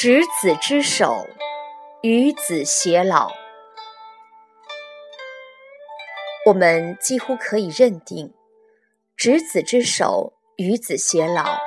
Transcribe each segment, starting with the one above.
执子之手，与子偕老。我们几乎可以认定，“执子之手，与子偕老”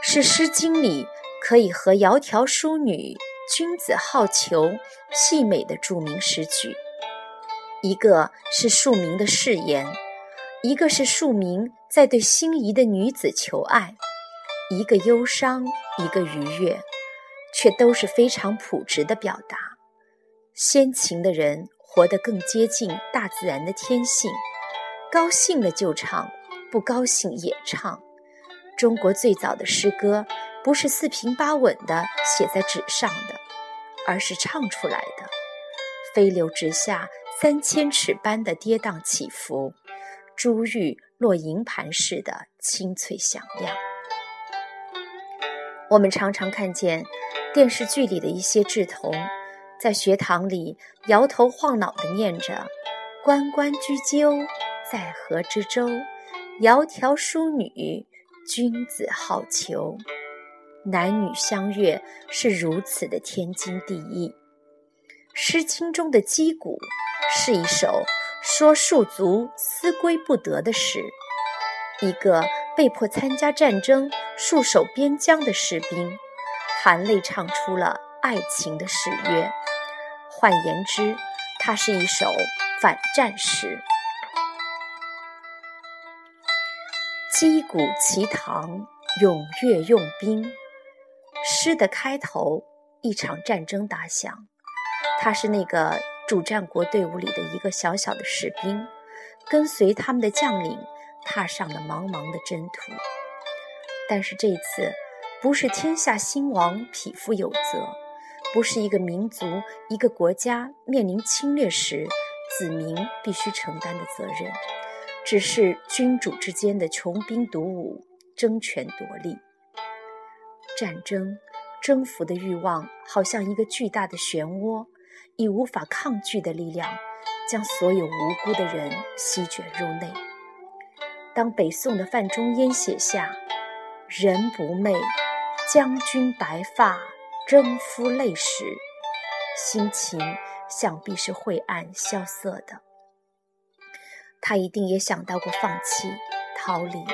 是《诗经》里可以和“窈窕淑女，君子好逑”媲美的著名诗句。一个是庶民的誓言，一个是庶民在对心仪的女子求爱，一个忧伤，一个愉悦。却都是非常朴质的表达。先秦的人活得更接近大自然的天性，高兴了就唱，不高兴也唱。中国最早的诗歌不是四平八稳的写在纸上的，而是唱出来的，飞流直下三千尺般的跌宕起伏，珠玉落银盘似的清脆响亮。我们常常看见。电视剧里的一些稚童，在学堂里摇头晃脑地念着“关关雎鸠，在河之洲，窈窕淑女，君子好逑”。男女相悦是如此的天经地义。《诗经》中的击鼓是一首说戍卒思归不得的诗，一个被迫参加战争、戍守边疆的士兵。含泪唱出了爱情的誓约。换言之，它是一首反战诗。击鼓齐堂，踊跃用兵。诗的开头，一场战争打响。他是那个主战国队伍里的一个小小的士兵，跟随他们的将领踏上了茫茫的征途。但是这次。不是天下兴亡，匹夫有责；不是一个民族、一个国家面临侵略时，子民必须承担的责任，只是君主之间的穷兵黩武、争权夺利。战争、征服的欲望，好像一个巨大的漩涡，以无法抗拒的力量，将所有无辜的人席卷入内。当北宋的范仲淹写下“人不寐”。将军白发征夫泪时，心情想必是晦暗萧瑟的。他一定也想到过放弃、逃离，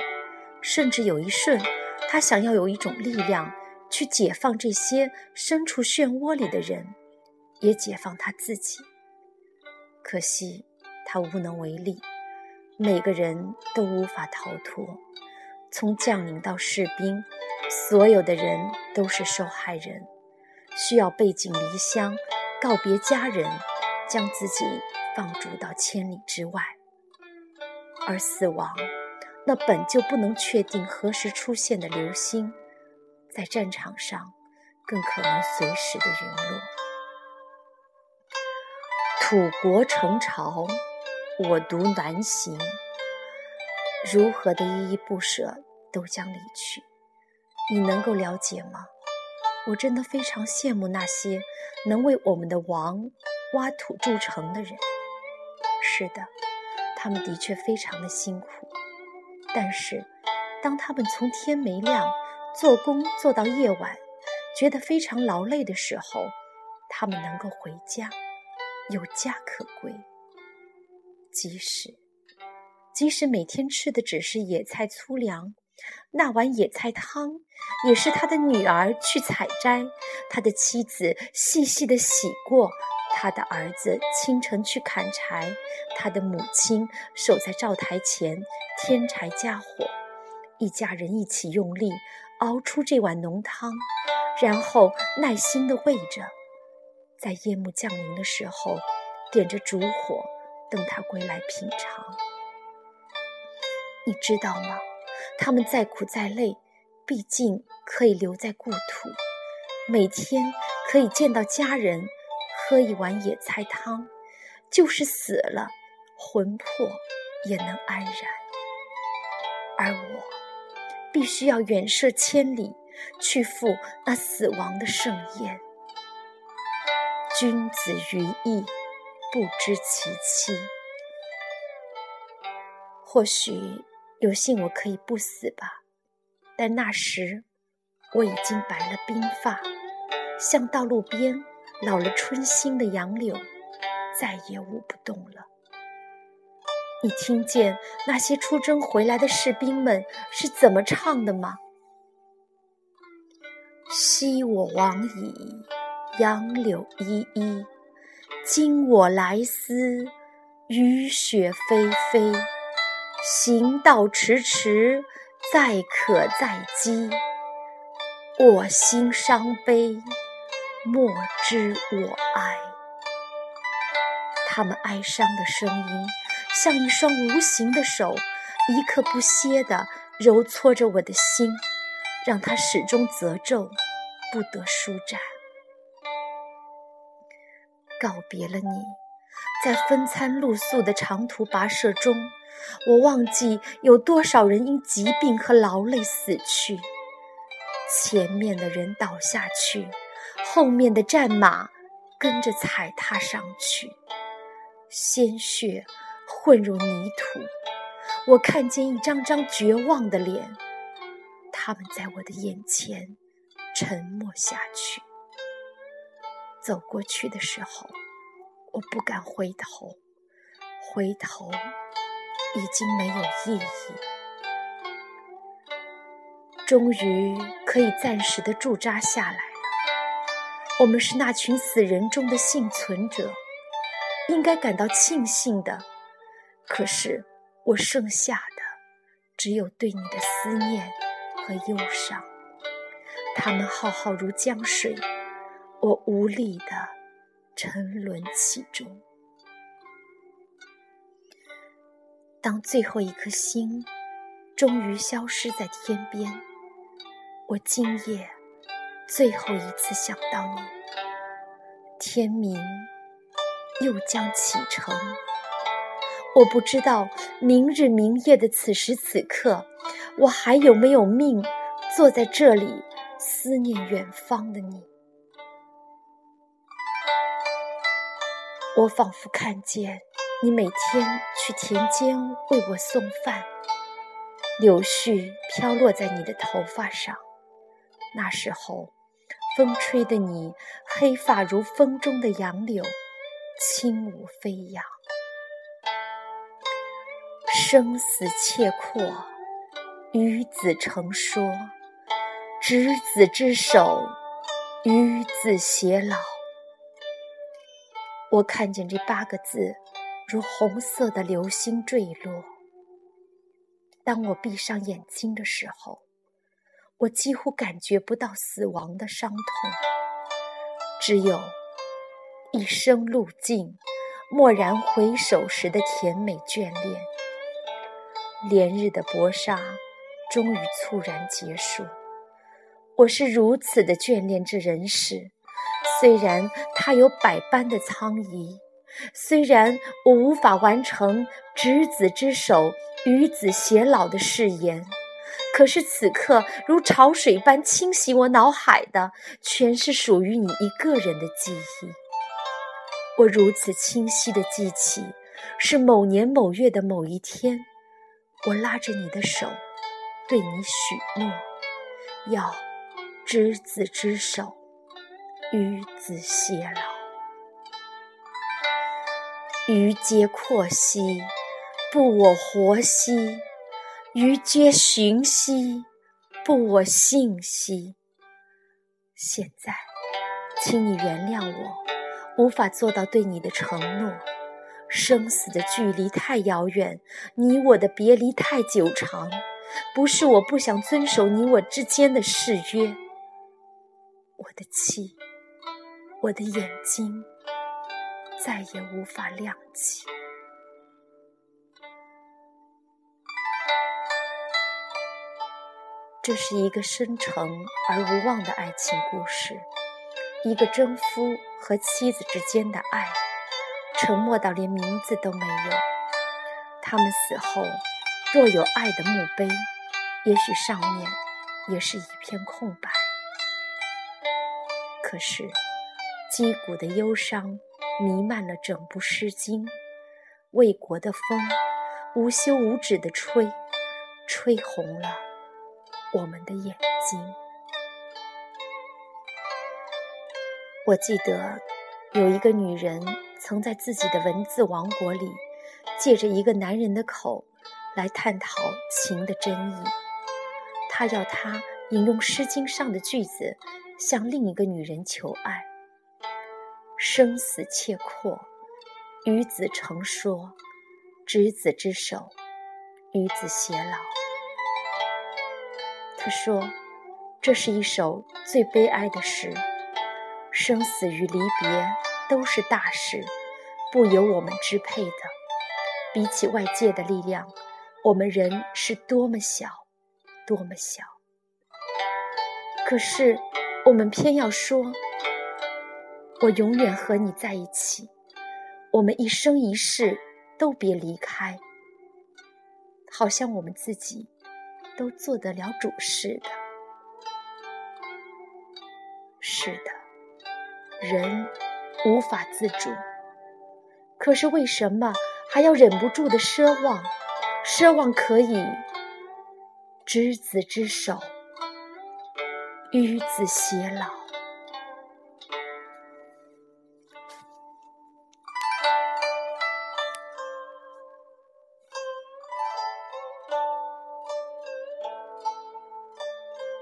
甚至有一瞬，他想要有一种力量去解放这些身处漩涡里的人，也解放他自己。可惜他无能为力，每个人都无法逃脱，从将领到士兵。所有的人都是受害人，需要背井离乡，告别家人，将自己放逐到千里之外。而死亡，那本就不能确定何时出现的流星，在战场上更可能随时的陨落。土国成巢，我独南行。如何的依依不舍，都将离去。你能够了解吗？我真的非常羡慕那些能为我们的王挖土筑城的人。是的，他们的确非常的辛苦。但是，当他们从天没亮做工做到夜晚，觉得非常劳累的时候，他们能够回家，有家可归。即使，即使每天吃的只是野菜粗粮。那碗野菜汤，也是他的女儿去采摘，他的妻子细细的洗过，他的儿子清晨去砍柴，他的母亲守在灶台前添柴加火，一家人一起用力熬出这碗浓汤，然后耐心的喂着，在夜幕降临的时候，点着烛火等他归来品尝。你知道吗？他们再苦再累，毕竟可以留在故土，每天可以见到家人，喝一碗野菜汤，就是死了，魂魄也能安然。而我，必须要远涉千里，去赴那死亡的盛宴。君子于义，不知其妻。或许。有幸我可以不死吧，但那时我已经白了鬓发，像道路边老了春心的杨柳，再也舞不动了。你听见那些出征回来的士兵们是怎么唱的吗？昔我往矣，杨柳依依；今我来思，雨雪霏霏。行道迟迟，载渴载饥。我心伤悲，莫知我哀。他们哀伤的声音，像一双无形的手，一刻不歇地揉搓着我的心，让它始终褶皱，不得舒展。告别了你，在分餐露宿的长途跋涉中。我忘记有多少人因疾病和劳累死去，前面的人倒下去，后面的战马跟着踩踏上去，鲜血混入泥土。我看见一张张绝望的脸，他们在我的眼前沉默下去。走过去的时候，我不敢回头，回头。已经没有意义。终于可以暂时的驻扎下来了。我们是那群死人中的幸存者，应该感到庆幸的。可是我剩下的只有对你的思念和忧伤，他们浩浩如江水，我无力的沉沦其中。当最后一颗星终于消失在天边，我今夜最后一次想到你。天明又将启程，我不知道明日明夜的此时此刻，我还有没有命坐在这里思念远方的你。我仿佛看见。你每天去田间为我送饭，柳絮飘落在你的头发上。那时候，风吹得你黑发如风中的杨柳，轻舞飞扬。生死契阔，与子成说，执子之手，与子偕老。我看见这八个字。如红色的流星坠落。当我闭上眼睛的时候，我几乎感觉不到死亡的伤痛，只有一生路径，蓦然回首时的甜美眷恋。连日的搏杀终于猝然结束。我是如此的眷恋这人世，虽然它有百般的苍夷。虽然我无法完成执子之手，与子偕老的誓言，可是此刻如潮水般侵袭我脑海的，全是属于你一个人的记忆。我如此清晰的记起，是某年某月的某一天，我拉着你的手，对你许诺，要执子之手，与子偕老。余皆阔兮，不我活兮；余皆寻兮，不我信兮。现在，请你原谅我，无法做到对你的承诺。生死的距离太遥远，你我的别离太久长。不是我不想遵守你我之间的誓约，我的妻，我的眼睛。再也无法亮起。这是一个深沉而无望的爱情故事，一个征夫和妻子之间的爱，沉默到连名字都没有。他们死后，若有爱的墓碑，也许上面也是一片空白。可是，击鼓的忧伤。弥漫了整部《诗经》，魏国的风无休无止地吹，吹红了我们的眼睛。我记得有一个女人曾在自己的文字王国里，借着一个男人的口来探讨情的真意。她要他引用《诗经》上的句子，向另一个女人求爱。生死契阔，与子成说，执子之手，与子偕老。他说，这是一首最悲哀的诗。生死与离别都是大事，不由我们支配的。比起外界的力量，我们人是多么小，多么小。可是，我们偏要说：“我永远和你在一起，我们一生一世都别离开。”好像我们自己都做得了主似的。是的。人无法自主，可是为什么还要忍不住的奢望？奢望可以执子之手，与子偕老。